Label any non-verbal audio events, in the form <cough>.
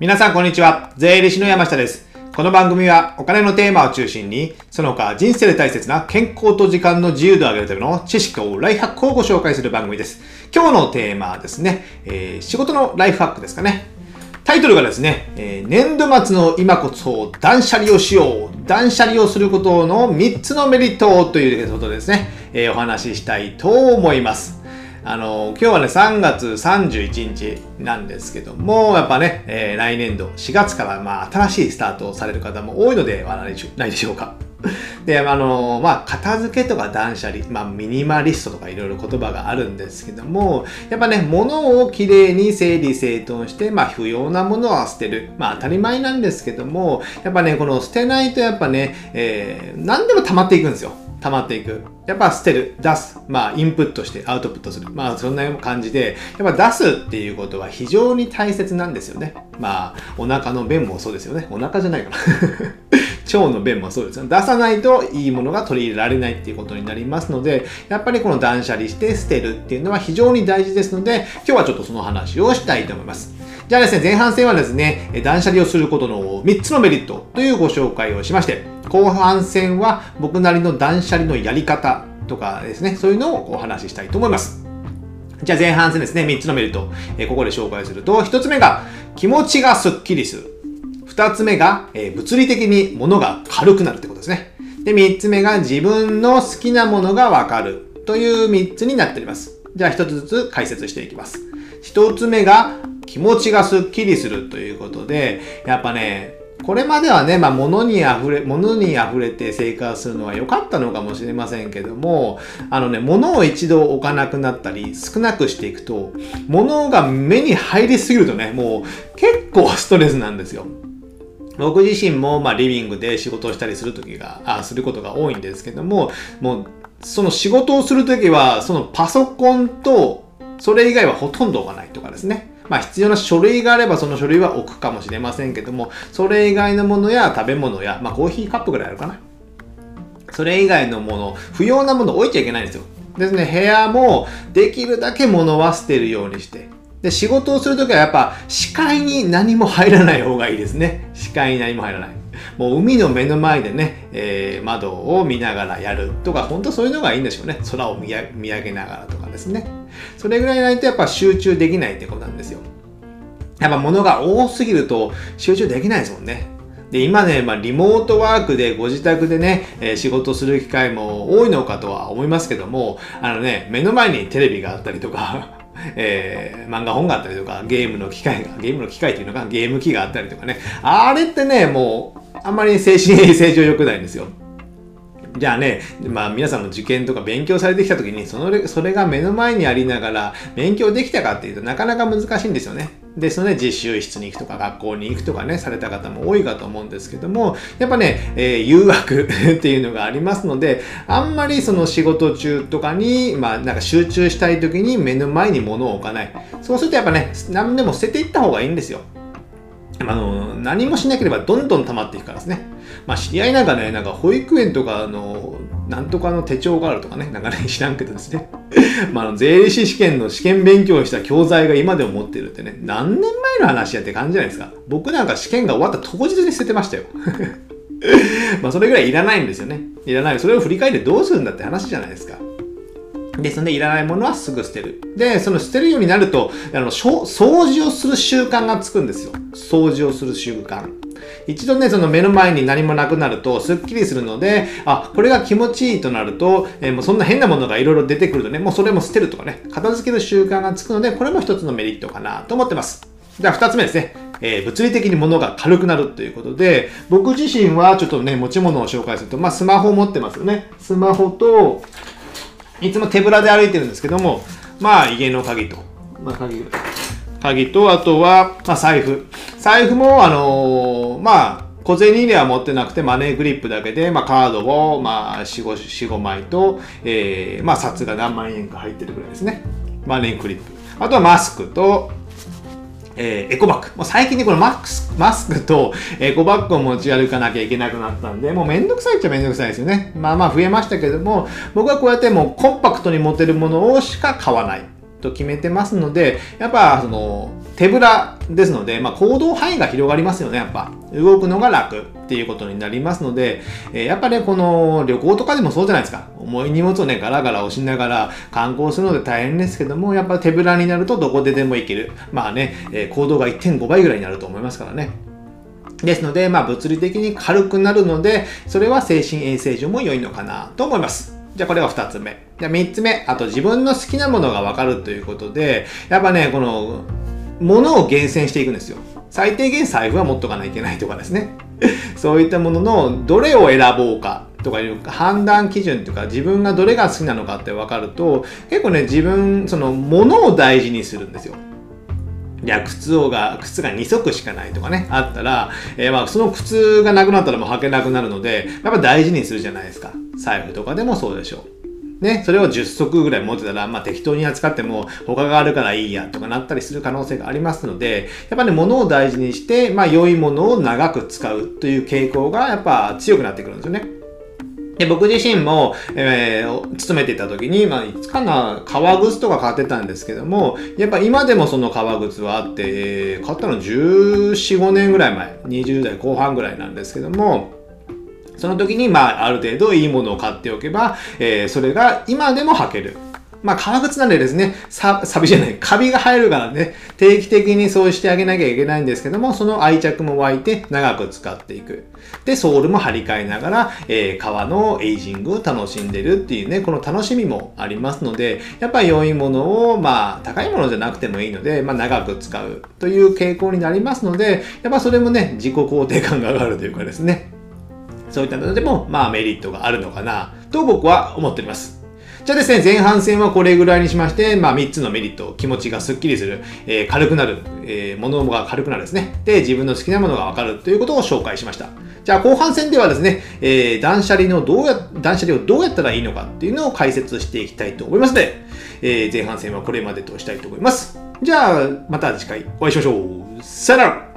皆さんこんにちは。税理士の山下です。この番組はお金のテーマを中心に、その他人生で大切な健康と時間の自由度を上げるための知識とライフハックをご紹介する番組です。今日のテーマはですね、えー仕事のライフハックですかね。タイトルがですね、えー年度末の今こそ断捨離をしよう。断捨離をすることの3つのメリットということでですね、えーお話ししたいと思います。あの今日はね3月31日なんですけどもやっぱね、えー来年度4月からまあ新しいスタートをされる方も多いのではないでしょないでしょうか。<laughs> であのまあ片付けとか断捨離、まあ、ミニマリストとかいろいろ言葉があるんですけどもやっぱね物をきれいに整理整頓して、まあ、不要なものは捨てるまあ当たり前なんですけどもやっぱねこの捨てないとやっぱね、えー何でも溜まっていくんですよ溜まっていく。やっぱ捨てる、出す。まあ、インプットしてアウトプットする。まあ、そんな感じで、やっぱ出すっていうことは非常に大切なんですよね。まあ、お腹の便もそうですよね。お腹じゃないかな。<laughs> 腸の便もそうですよ。出さないといいものが取り入れられないっていうことになりますので、やっぱりこの断捨離して捨てるっていうのは非常に大事ですので、今日はちょっとその話をしたいと思います。じゃあですね、前半戦はですね、断捨離をすることの3つのメリットというご紹介をしまして、後半戦は僕なりの断捨離のやり方とかですね、そういうのをお話ししたいと思います。じゃあ前半戦ですね、3つのメリット、えここで紹介すると、1つ目が気持ちがスッキリする。2つ目が、え物理的に物が軽くなるってことですね。で、3つ目が自分の好きなものがわかるという3つになっております。じゃあ1つずつ解説していきます。1つ目が気持ちがスッキリするということで、やっぱね、これまではね、まあ、物に溢れ、物に溢れて生活するのは良かったのかもしれませんけども、あのね、物を一度置かなくなったり、少なくしていくと、物が目に入りすぎるとね、もう結構ストレスなんですよ。僕自身も、まあ、リビングで仕事をしたりする時が、あすることが多いんですけども、もう、その仕事をするときは、そのパソコンと、それ以外はほとんど置かないとかですね。まあ必要な書類があればその書類は置くかもしれませんけども、それ以外のものや食べ物や、まあコーヒーカップぐらいあるかな。それ以外のもの、不要なもの置いちゃいけないんですよ。ですね、部屋もできるだけ物は捨てるようにして。で、仕事をするときはやっぱ視界に何も入らない方がいいですね。視界に何も入らない。もう海の目の前でね、えー窓を見ながらやるとか、本当そういうのがいいんでしょうね。空を見上げながらとかですね。それぐらいないとやっぱ集中できないってことなんです。やっぱ物が多すぎると集中できないですもんね。で、今ね、まあ、リモートワークでご自宅でね、えー仕事する機会も多いのかとは思いますけども、あのね、目の前にテレビがあったりとか、<laughs> えー漫画本があったりとか、ゲームの機械が、ゲームの機械っていうのか、ゲーム機があったりとかね、あれってね、もう、あんまり精神衛生上良くないんですよ。じゃあね、まあ皆さんも受験とか勉強されてきた時に、そのそれが目の前にありながら勉強できたかっていうとなかなか難しいんですよね。ですので実習室に行くとか学校に行くとかね、された方も多いかと思うんですけども、やっぱね、えー誘惑 <laughs> っていうのがありますので、あんまりその仕事中とかに、まあなんか集中したい時に目の前に物を置かない。そうするとやっぱね、何でも捨てていった方がいいんですよ。あの何もしなければどんどん溜まっていくからですね。まあ、知り合いなんかね、なんか保育園とかの、なんとかの手帳があるとかね、なんかね、知らんけどですね。<laughs> まあ、あの税理士試験の試験勉強をした教材が今でも持ってるってね、何年前の話やって感じじゃないですか。僕なんか試験が終わった当日に捨ててましたよ。<laughs> まあ、それぐらいいらないんですよね。いらない。それを振り返ってどうするんだって話じゃないですか。ですので、いらないものはすぐ捨てる。で、その捨てるようになると、あの、掃除をする習慣がつくんですよ。掃除をする習慣。一度ね、その目の前に何もなくなると、すっきりするので、あ、これが気持ちいいとなると、えーもうそんな変なものがいろいろ出てくるとね、もうそれも捨てるとかね、片付ける習慣がつくので、これも一つのメリットかなと思ってます。じゃあ二つ目ですね。えー物理的に物が軽くなるということで、僕自身はちょっとね、持ち物を紹介すると、まあスマホ持ってますよね。スマホと、いつも手ぶらで歩いてるんですけども、まあ家の鍵と、まあ鍵、鍵と、あとは、まあ財布。財布も、あのーまあ、小銭入れは持ってなくてマネーグリップだけで、まあ、カードを、まあ、4、5、4 5枚と、えーまあ、札が何万円か入ってるぐらいですね。マネーグリップ。あとはマスクと、えーエコバッグ。もう最近ね、このマックスマスクとエコバッグを持ち歩かなきゃいけなくなったんで、もうめんどくさいっちゃめんどくさいですよね。まあまあ増えましたけども、僕はこうやってもうコンパクトに持てるものをしか買わない。と決めてますので、やっぱその手ぶらですので、まあ、行動範囲が広がりますよね、やっぱ。動くのが楽っていうことになりますので、えー、やっぱね、この旅行とかでもそうじゃないですか。重い荷物をね、ガラガラ押しながら観光するので大変ですけども、やっぱ手ぶらになるとどこででも行ける。まあね、えー、行動が1.5倍ぐらいになると思いますからね。ですので、まあ物理的に軽くなるので、それは精神衛生上も良いのかなと思います。じゃあこれが2つ目。じゃあ3つ目。あと自分の好きなものがわかるということで、やっぱね、この、ものを厳選していくんですよ。最低限財布は持っとかないといけないとかですね。<laughs> そういったもののどれを選ぼうかとかいう判断基準とか自分がどれが好きなのかって分かると結構ね自分そのものを大事にするんですよ。いや、靴をが、靴が2足しかないとかね、あったら、えー、まあ、その靴がなくなったらもう履けなくなるので、やっぱ大事にするじゃないですか。財布とかでもそうでしょう。ね、それを10足ぐらい持ってたら、まあ適当に扱っても他があるからいいやとかなったりする可能性がありますので、やっぱね、物を大事にして、まあ良いものを長く使うという傾向がやっぱ強くなってくるんですよね。で、僕自身も、えー、勤めていた時に、まあ、いつかな、革靴とか買ってたんですけども、やっぱ今でもその革靴はあって、えー、買ったの14、5年ぐらい前、20代後半ぐらいなんですけども、その時に、まあ、ある程度いいものを買っておけば、えー、それが今でも履ける。まあ、革靴なんでですね、さ、サビじゃない、カビが入るからね、定期的にそうしてあげなきゃいけないんですけども、その愛着も湧いて長く使っていく。で、ソールも張り替えながら、えー、革のエイジングを楽しんでるっていうね、この楽しみもありますので、やっぱり良いものを、まあ、高いものじゃなくてもいいので、まあ、長く使うという傾向になりますので、やっぱそれもね、自己肯定感が上がるというかですね、そういったのでも、まあ、メリットがあるのかな、と僕は思っております。じゃあですね、前半戦はこれぐらいにしまして、まあ3つのメリット、気持ちがスッキリする、えー、軽くなる、えー、物が軽くなるですね。で、自分の好きなものがわかるということを紹介しました。じゃあ後半戦ではですね、えー、断捨離のどうや、断捨離をどうやったらいいのかっていうのを解説していきたいと思いますので、えー、前半戦はこれまでとしたいと思います。じゃあ、また次回お会いしましょう。さよなら